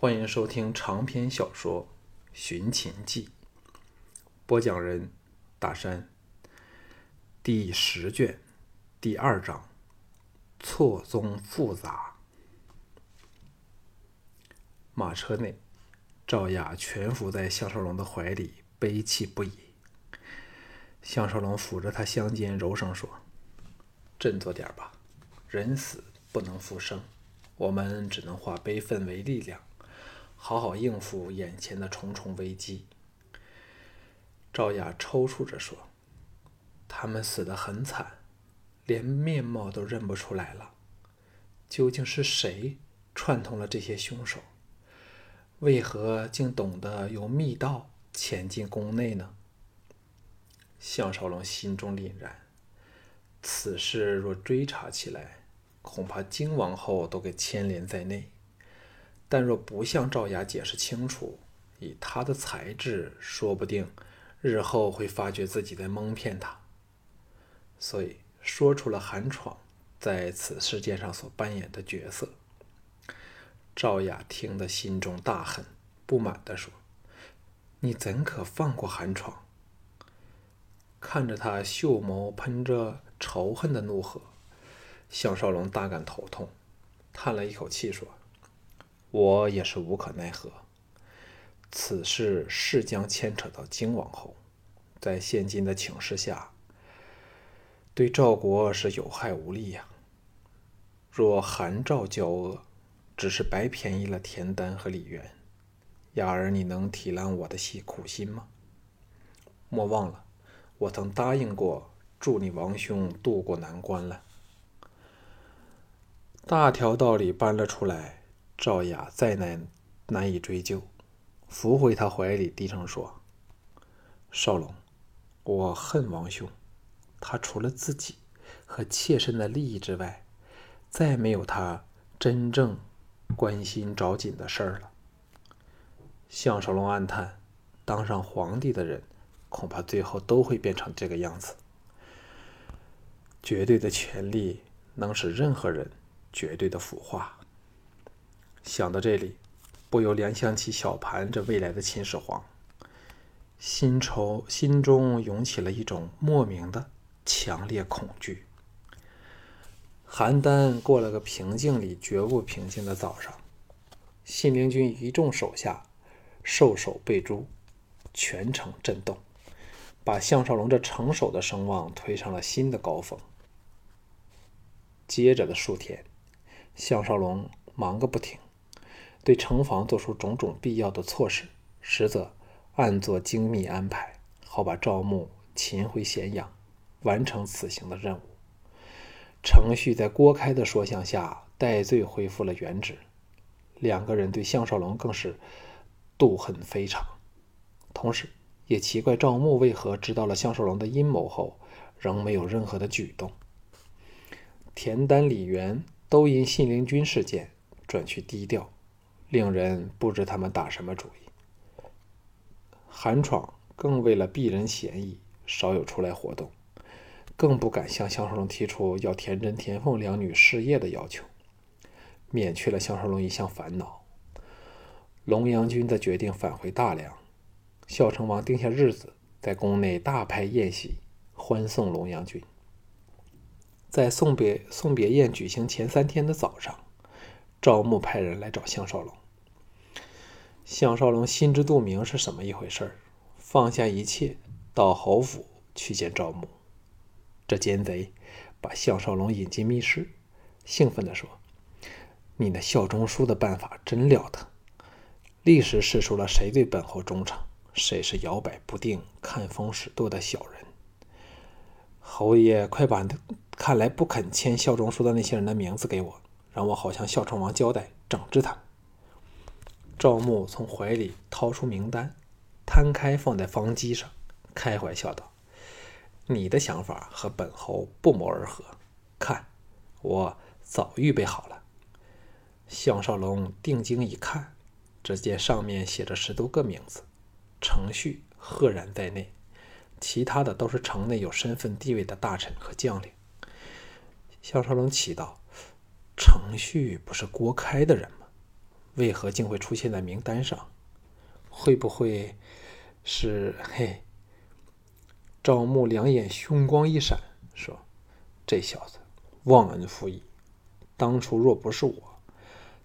欢迎收听长篇小说《寻秦记》，播讲人：大山。第十卷第二章：错综复杂。马车内，赵雅蜷伏在项少龙的怀里，悲泣不已。项少龙抚着他香肩，柔声说：“振作点吧，人死不能复生，我们只能化悲愤为力量。”好好应付眼前的重重危机。赵雅抽搐着说：“他们死得很惨，连面貌都认不出来了。究竟是谁串通了这些凶手？为何竟懂得用密道潜进宫内呢？”项少龙心中凛然，此事若追查起来，恐怕金王后都给牵连在内。但若不向赵雅解释清楚，以他的才智，说不定日后会发觉自己在蒙骗他。所以说出了韩闯在此事件上所扮演的角色。赵雅听得心中大恨，不满地说：“你怎可放过韩闯？”看着他秀眸喷着仇恨的怒火，项少龙大感头痛，叹了一口气说。我也是无可奈何。此事势将牵扯到金王后，在现今的情势下，对赵国是有害无利呀。若韩赵交恶，只是白便宜了田丹和李渊。雅儿，你能体谅我的心苦心吗？莫忘了，我曾答应过助你王兄渡过难关了。大条道理搬了出来。赵雅再难难以追究，扶回他怀里，低声说：“少龙，我恨王兄，他除了自己和切身的利益之外，再没有他真正关心着紧的事儿了。”项少龙暗叹：“当上皇帝的人，恐怕最后都会变成这个样子。绝对的权力能使任何人绝对的腐化。”想到这里，不由联想起小盘这未来的秦始皇，心愁心中涌起了一种莫名的强烈恐惧。邯郸过了个平静里绝不平静的早上，信陵君一众手下受首被诛，全城震动，把项少龙这成守的声望推上了新的高峰。接着的数天，项少龙忙个不停。对城防做出种种必要的措施，实则暗作精密安排，好把赵牧擒回咸阳，完成此行的任务。程旭在郭开的说项下戴罪恢复了原职，两个人对项少龙更是妒恨非常，同时也奇怪赵牧为何知道了项少龙的阴谋后，仍没有任何的举动。田丹、李元都因信陵君事件转去低调。令人不知他们打什么主意。韩闯更为了避人嫌疑，少有出来活动，更不敢向项少龙提出要田真、田凤两女失业的要求，免去了项少龙一项烦恼。龙阳君则决定返回大梁，孝成王定下日子，在宫内大派宴席欢送龙阳君。在送别送别宴举行前三天的早上。赵牧派人来找项少龙，项少龙心知肚明是什么一回事儿，放下一切，到侯府去见赵牧。这奸贼把项少龙引进密室，兴奋地说：“你那效忠书的办法真了得，立时试出了谁对本侯忠诚，谁是摇摆不定、看风使舵的小人。侯爷，快把看来不肯签效忠书的那些人的名字给我。”让我好向孝成王交代，整治他。赵牧从怀里掏出名单，摊开放在方机上，开怀笑道：“你的想法和本侯不谋而合。看，我早预备好了。”项少龙定睛一看，只见上面写着十多个名字，程序、赫然在内，其他的都是城内有身份地位的大臣和将领。项少龙奇道。程旭不是郭开的人吗？为何竟会出现在名单上？会不会是嘿？赵牧两眼凶光一闪，说：“这小子忘恩负义，当初若不是我，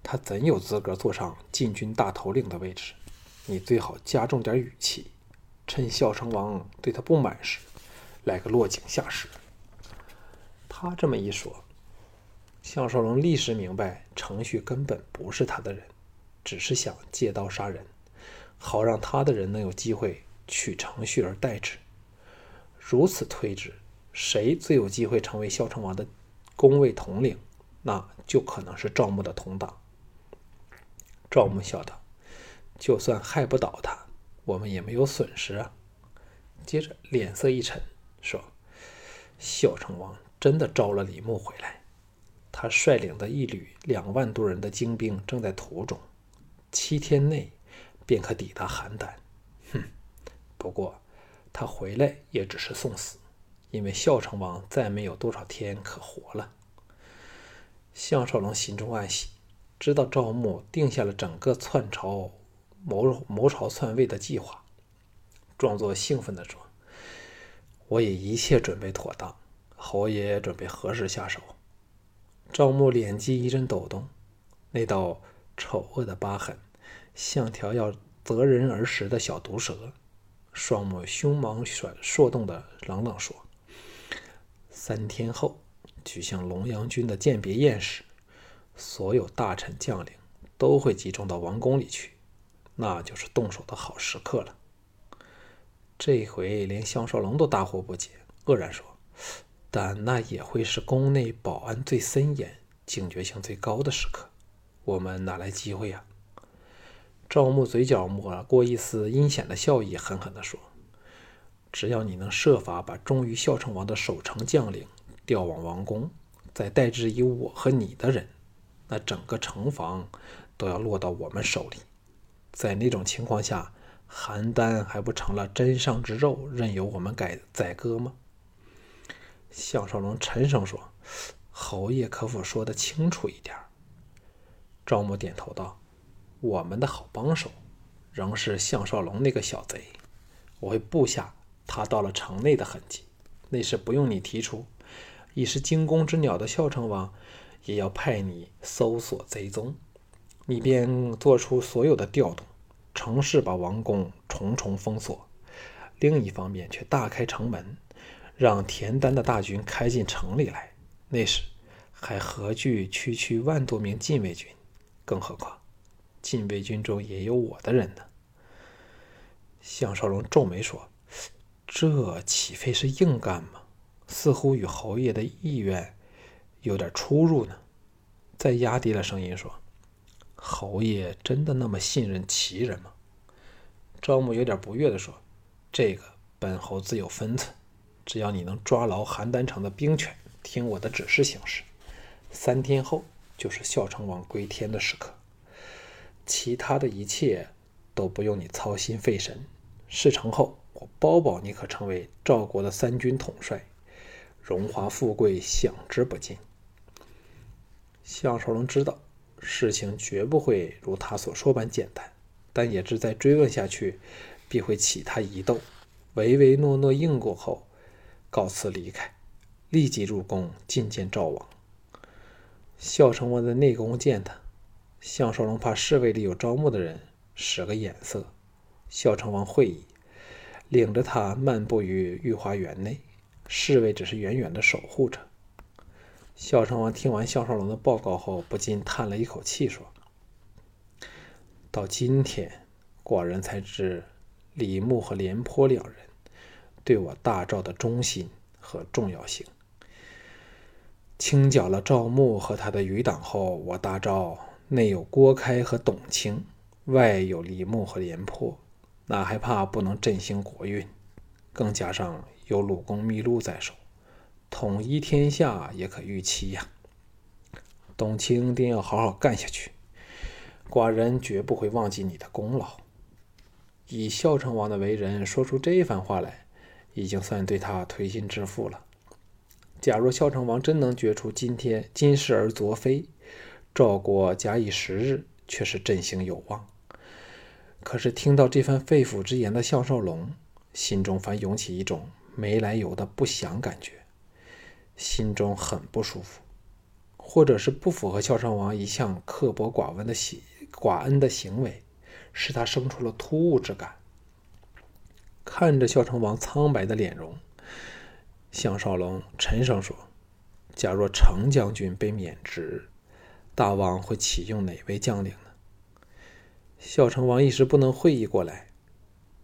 他怎有资格坐上禁军大头领的位置？你最好加重点语气，趁孝成王对他不满时，来个落井下石。”他这么一说，项少龙立时明白，程旭根本不是他的人，只是想借刀杀人，好让他的人能有机会取程旭而代之。如此推之，谁最有机会成为孝成王的宫卫统领？那就可能是赵牧的同党。赵牧笑道：“就算害不倒他，我们也没有损失啊。”接着脸色一沉，说：“孝成王真的招了李牧回来，他率领的一旅两万多人的精兵正在途中，七天内便可抵达邯郸。哼，不过……”他回来也只是送死，因为孝成王再没有多少天可活了。项少龙心中暗喜，知道赵牧定下了整个篡朝谋谋朝篡位的计划，装作兴奋地说：“我已一切准备妥当，侯爷准备何时下手？”赵牧脸肌一阵抖动，那道丑恶的疤痕像条要择人而食的小毒蛇。双目凶芒闪烁动的冷冷说：“三天后举行龙阳君的鉴别宴时，所有大臣将领都会集中到王宫里去，那就是动手的好时刻了。”这回连项少龙都大惑不解，愕然说：“但那也会是宫内保安最森严、警觉性最高的时刻，我们哪来机会呀？”赵牧嘴角抹过一丝阴险的笑意，狠狠地说：“只要你能设法把忠于孝成王的守城将领调往王宫，再代之以我和你的人，那整个城防都要落到我们手里。在那种情况下，邯郸还不成了真上之肉，任由我们改宰割吗？”项少龙沉声说：“侯爷可否说得清楚一点？”赵牧点头道。我们的好帮手，仍是项少龙那个小贼。我会布下他到了城内的痕迹，那是不用你提出。已是惊弓之鸟的孝成王，也要派你搜索贼踪。你便做出所有的调动，城市把王宫重重封锁，另一方面却大开城门，让田丹的大军开进城里来。那时还何惧区区万多名禁卫军？更何况……禁卫军中也有我的人呢。项少龙皱眉说：“这岂非是硬干吗？似乎与侯爷的意愿有点出入呢。”再压低了声音说：“侯爷真的那么信任齐人吗？”赵牧有点不悦地说：“这个本侯自有分寸，只要你能抓牢邯郸城的兵权，听我的指示行事，三天后就是孝成王归天的时刻。”其他的一切都不用你操心费神。事成后，我包保你可成为赵国的三军统帅，荣华富贵享之不尽。项少龙知道事情绝不会如他所说般简单，但也知再追问下去必会起他疑窦，唯唯诺诺应过后，告辞离开，立即入宫觐见赵王。孝成王在内宫见他。项少龙怕侍卫里有招募的人，使个眼色。孝成王会意，领着他漫步于御花园内，侍卫只是远远的守护着。孝成王听完项少龙的报告后，不禁叹了一口气，说：“到今天，寡人才知李牧和廉颇两人对我大赵的忠心和重要性。清剿了赵牧和他的余党后，我大赵……”内有郭开和董卿，外有李牧和廉颇，哪还怕不能振兴国运？更加上有鲁公秘录在手，统一天下也可预期呀。董卿定要好好干下去，寡人绝不会忘记你的功劳。以孝成王的为人，说出这番话来，已经算对他推心置腹了。假若孝成王真能决出今天今世而昨非，赵国假以时日，却是振兴有望。可是听到这番肺腑之言的项少龙，心中反涌起一种没来由的不祥感觉，心中很不舒服，或者是不符合孝成王一向刻薄寡闻的喜寡恩的行为，使他生出了突兀之感。看着孝成王苍白的脸容，项少龙沉声说：“假若程将军被免职，大王会启用哪位将领呢？”孝成王一时不能会意过来，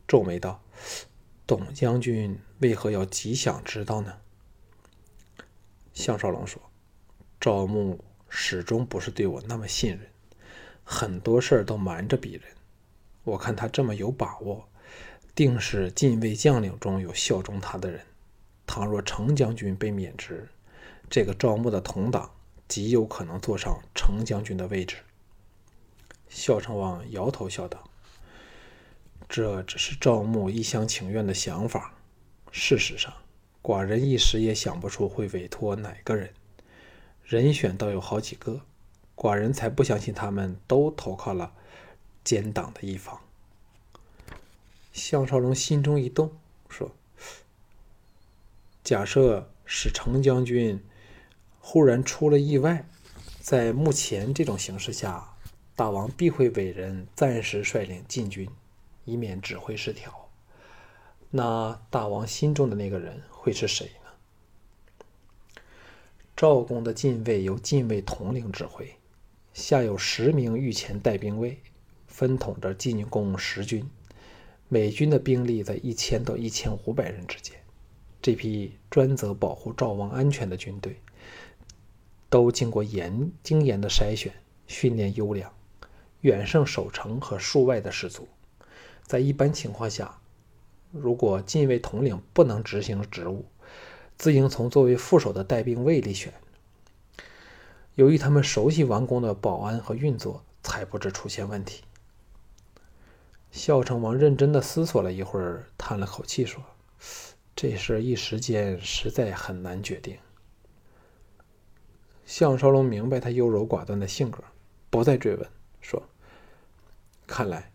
皱眉道：“董将军为何要极想知道呢？”项少龙说：“赵牧始终不是对我那么信任，很多事儿都瞒着鄙人。我看他这么有把握，定是禁卫将领中有效忠他的人。倘若程将军被免职，这个赵牧的同党极有可能坐上程将军的位置。”孝成王摇头笑道：“这只是赵牧一厢情愿的想法。事实上，寡人一时也想不出会委托哪个人。人选倒有好几个，寡人才不相信他们都投靠了奸党的一方。”项少龙心中一动，说：“假设使程将军忽然出了意外，在目前这种形势下。”大王必会委人暂时率领禁军，以免指挥失调。那大王心中的那个人会是谁呢？赵公的禁卫由禁卫统领指挥，下有十名御前带兵卫，分统着进攻十军。美军的兵力在一千到一千五百人之间。这批专责保护赵王安全的军队，都经过严精严的筛选，训练优良。远胜守城和戍外的士卒。在一般情况下，如果禁卫统领不能执行职务，自应从作为副手的带兵卫里选。由于他们熟悉王宫的保安和运作，才不致出现问题。孝成王认真的思索了一会儿，叹了口气说：“这事一时间实在很难决定。”项少龙明白他优柔寡断的性格，不再追问。说：“看来，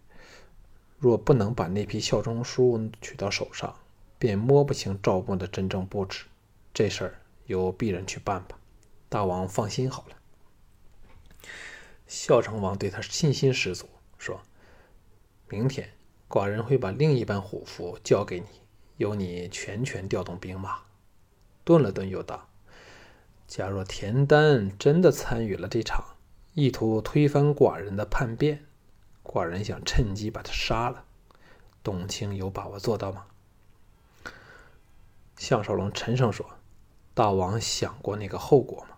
若不能把那批孝忠书取到手上，便摸不清赵牧的真正布置。这事儿由鄙人去办吧。大王放心好了。”孝成王对他信心十足，说：“明天，寡人会把另一班虎符交给你，由你全权调动兵马。”顿了顿，又道：“假若田丹真的参与了这场……”意图推翻寡人的叛变，寡人想趁机把他杀了。董卿有把握做到吗？项少龙沉声说：“大王想过那个后果吗？”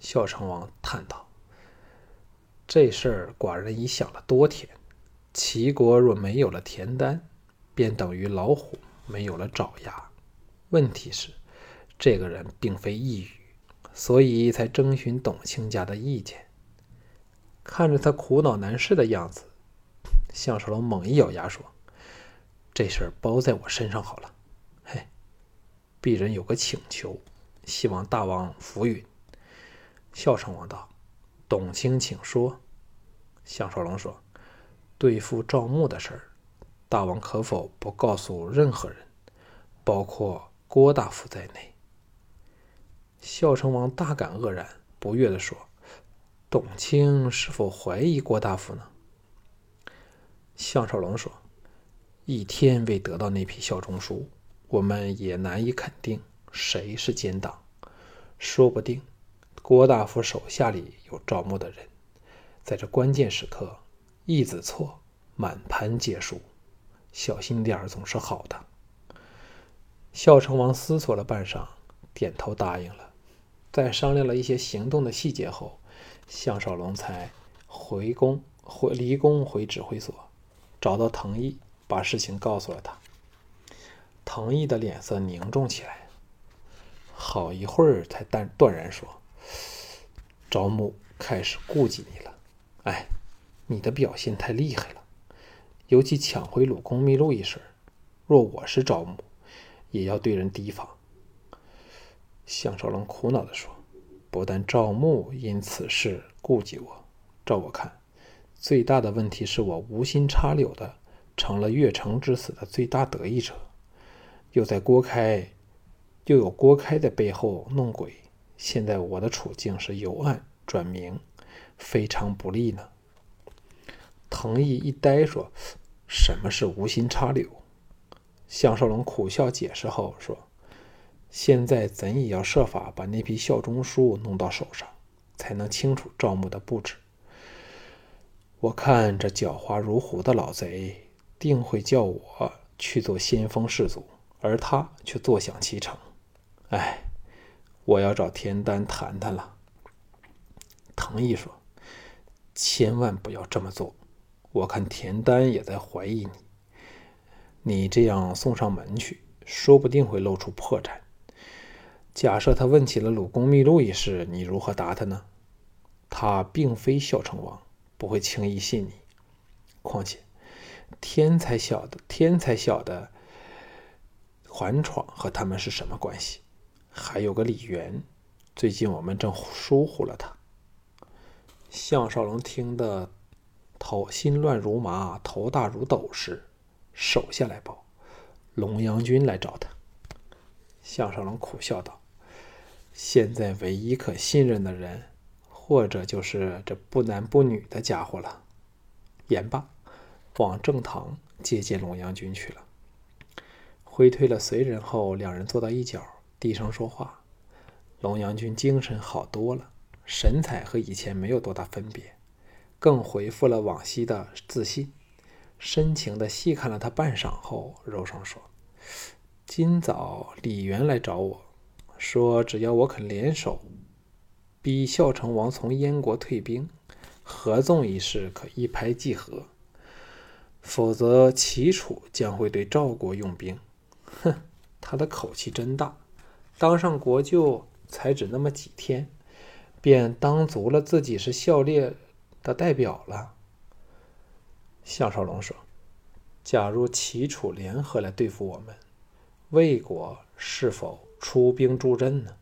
孝成王叹道：“这事儿寡人已想了多天。齐国若没有了田丹，便等于老虎没有了爪牙。问题是，这个人并非一语。”所以才征询董卿家的意见。看着他苦恼难事的样子，项少龙猛一咬牙说：“这事儿包在我身上好了。”嘿，鄙人有个请求，希望大王抚允。孝成王道：“董卿，请说。”项少龙说：“对付赵牧的事儿，大王可否不告诉任何人，包括郭大夫在内？”孝成王大感愕然，不悦地说：“董卿是否怀疑郭大夫呢？”项少龙说：“一天未得到那批效忠书，我们也难以肯定谁是奸党。说不定郭大夫手下里有赵牧的人，在这关键时刻，一子错，满盘皆输。小心点儿总是好的。”孝成王思索了半晌，点头答应了。在商量了一些行动的细节后，项少龙才回宫回离宫回指挥所，找到藤毅，把事情告诉了他。藤毅的脸色凝重起来，好一会儿才淡断然说：“招募开始顾忌你了。哎，你的表现太厉害了，尤其抢回鲁公秘录一事，若我是招募，也要对人提防。”项少龙苦恼地说：“不但赵牧因此事顾忌我，照我看，最大的问题是我无心插柳的成了越城之死的最大得益者，又在郭开，又有郭开在背后弄鬼。现在我的处境是由暗转明，非常不利呢。藤毅一呆，说：“什么是无心插柳？”项少龙苦笑解释后说：“现在怎也要设法把那批效忠书弄到手上，才能清楚赵牧的布置。我看这狡猾如虎的老贼，定会叫我去做先锋士卒，而他却坐享其成。哎，我要找田丹谈谈了。”藤毅说：“千万不要这么做。”我看田丹也在怀疑你，你这样送上门去，说不定会露出破绽。假设他问起了鲁公秘录一事，你如何答他呢？他并非孝成王，不会轻易信你。况且，天才晓得，天才晓得桓闯和他们是什么关系？还有个李元，最近我们正疏忽了他。项少龙听得。头心乱如麻，头大如斗时，手下来报，龙阳君来找他。项少龙苦笑道：“现在唯一可信任的人，或者就是这不男不女的家伙了。”言罢，往正堂接见龙阳君去了。挥退了随人后，两人坐到一角，低声说话。龙阳君精神好多了，神采和以前没有多大分别。更回复了往昔的自信，深情的细看了他半晌后，柔声说：“今早李元来找我，说只要我肯联手，逼孝成王从燕国退兵，合纵一事可一拍即合；否则齐楚将会对赵国用兵。”哼，他的口气真大，当上国舅才只那么几天，便当足了自己是孝烈。的代表了。项少龙说：“假如齐楚联合来对付我们，魏国是否出兵助阵呢？”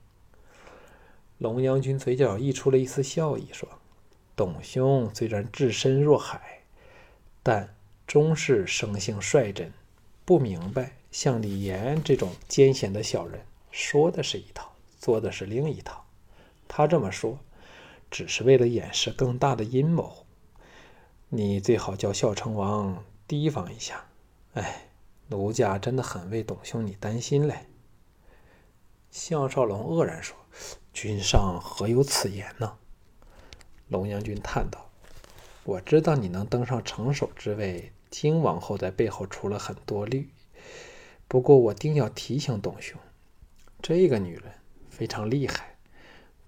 龙阳君嘴角溢出了一丝笑意，说：“董兄虽然置身若海，但终是生性率真，不明白像李严这种奸险的小人，说的是一套，做的是另一套。他这么说。”只是为了掩饰更大的阴谋，你最好叫孝成王提防一下。哎，奴家真的很为董兄你担心嘞。项少龙愕然说：“君上何有此言呢？”龙阳君叹道：“我知道你能登上城守之位，金王后在背后出了很多力。不过我定要提醒董兄，这个女人非常厉害。”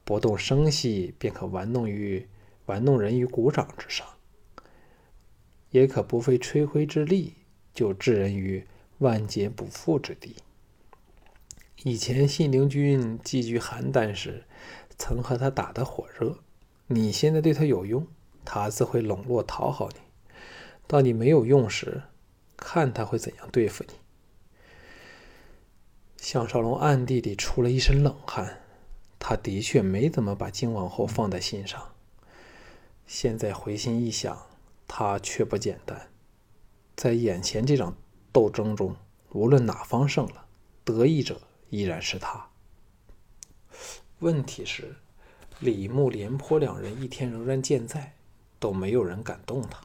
不动声息便可玩弄于玩弄人于股掌之上，也可不费吹灰之力就置人于万劫不复之地。以前信陵君寄居邯郸时，曾和他打得火热。你现在对他有用，他自会笼络讨好你；到你没有用时，看他会怎样对付你。项少龙暗地里出了一身冷汗。他的确没怎么把靖王后放在心上，现在回心一想，他却不简单。在眼前这场斗争中，无论哪方胜了，得益者依然是他。问题是，李牧、廉颇两人一天仍然健在，都没有人敢动他。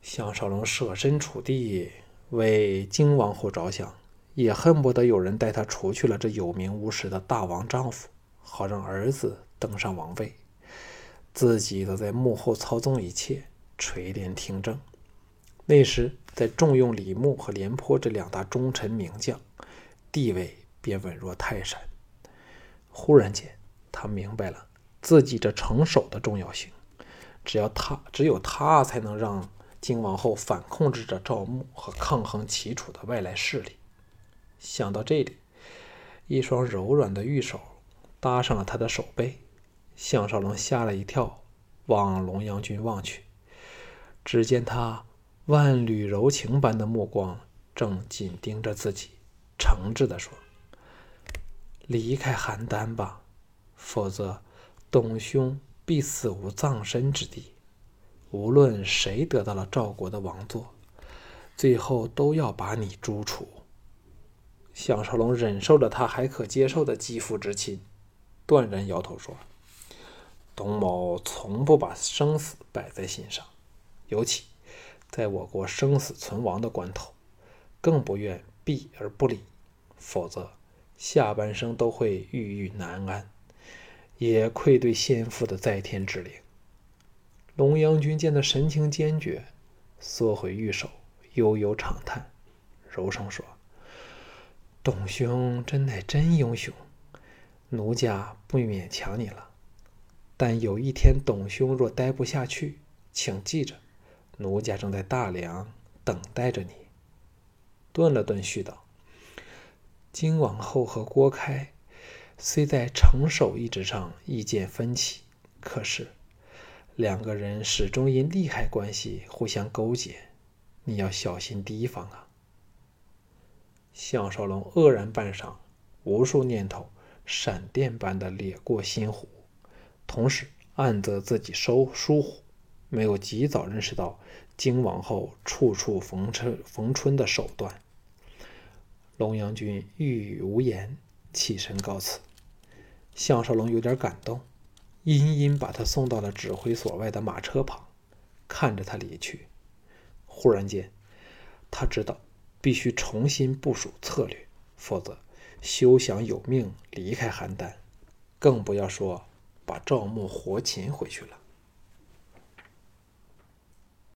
项少龙设身处地为靖王后着想。也恨不得有人带他除去了这有名无实的大王丈夫，好让儿子登上王位，自己则在幕后操纵一切，垂帘听政。那时再重用李牧和廉颇这两大忠臣名将，地位便稳若泰山。忽然间，他明白了自己这成守的重要性。只要他，只有他才能让荆王后反控制着赵牧和抗衡齐楚的外来势力。想到这里，一双柔软的玉手搭上了他的手背，项少龙吓了一跳，往龙阳君望去，只见他万缕柔情般的目光正紧盯着自己，诚挚地说：“离开邯郸吧，否则董兄必死无葬身之地。无论谁得到了赵国的王座，最后都要把你诛除。项少龙忍受着他还可接受的肌肤之亲，断然摇头说：“董某从不把生死摆在心上，尤其在我国生死存亡的关头，更不愿避而不理，否则下半生都会郁郁难安，也愧对先父的在天之灵。”龙阳君见他神情坚决，缩回玉手，悠悠长叹，柔声说。董兄真乃真英雄，奴家不勉强你了。但有一天董兄若待不下去，请记着，奴家正在大梁等待着你。顿了顿，续道：“金王后和郭开虽在城守一职上意见分歧，可是两个人始终因利害关系互相勾结，你要小心提防啊。”项少龙愕然半晌，无数念头闪电般的掠过心湖，同时暗责自己收疏忽，没有及早认识到荆王后处处逢春逢春的手段。龙阳君欲语无言，起身告辞。项少龙有点感动，殷殷把他送到了指挥所外的马车旁，看着他离去。忽然间，他知道。必须重新部署策略，否则休想有命离开邯郸，更不要说把赵牧活擒回去了。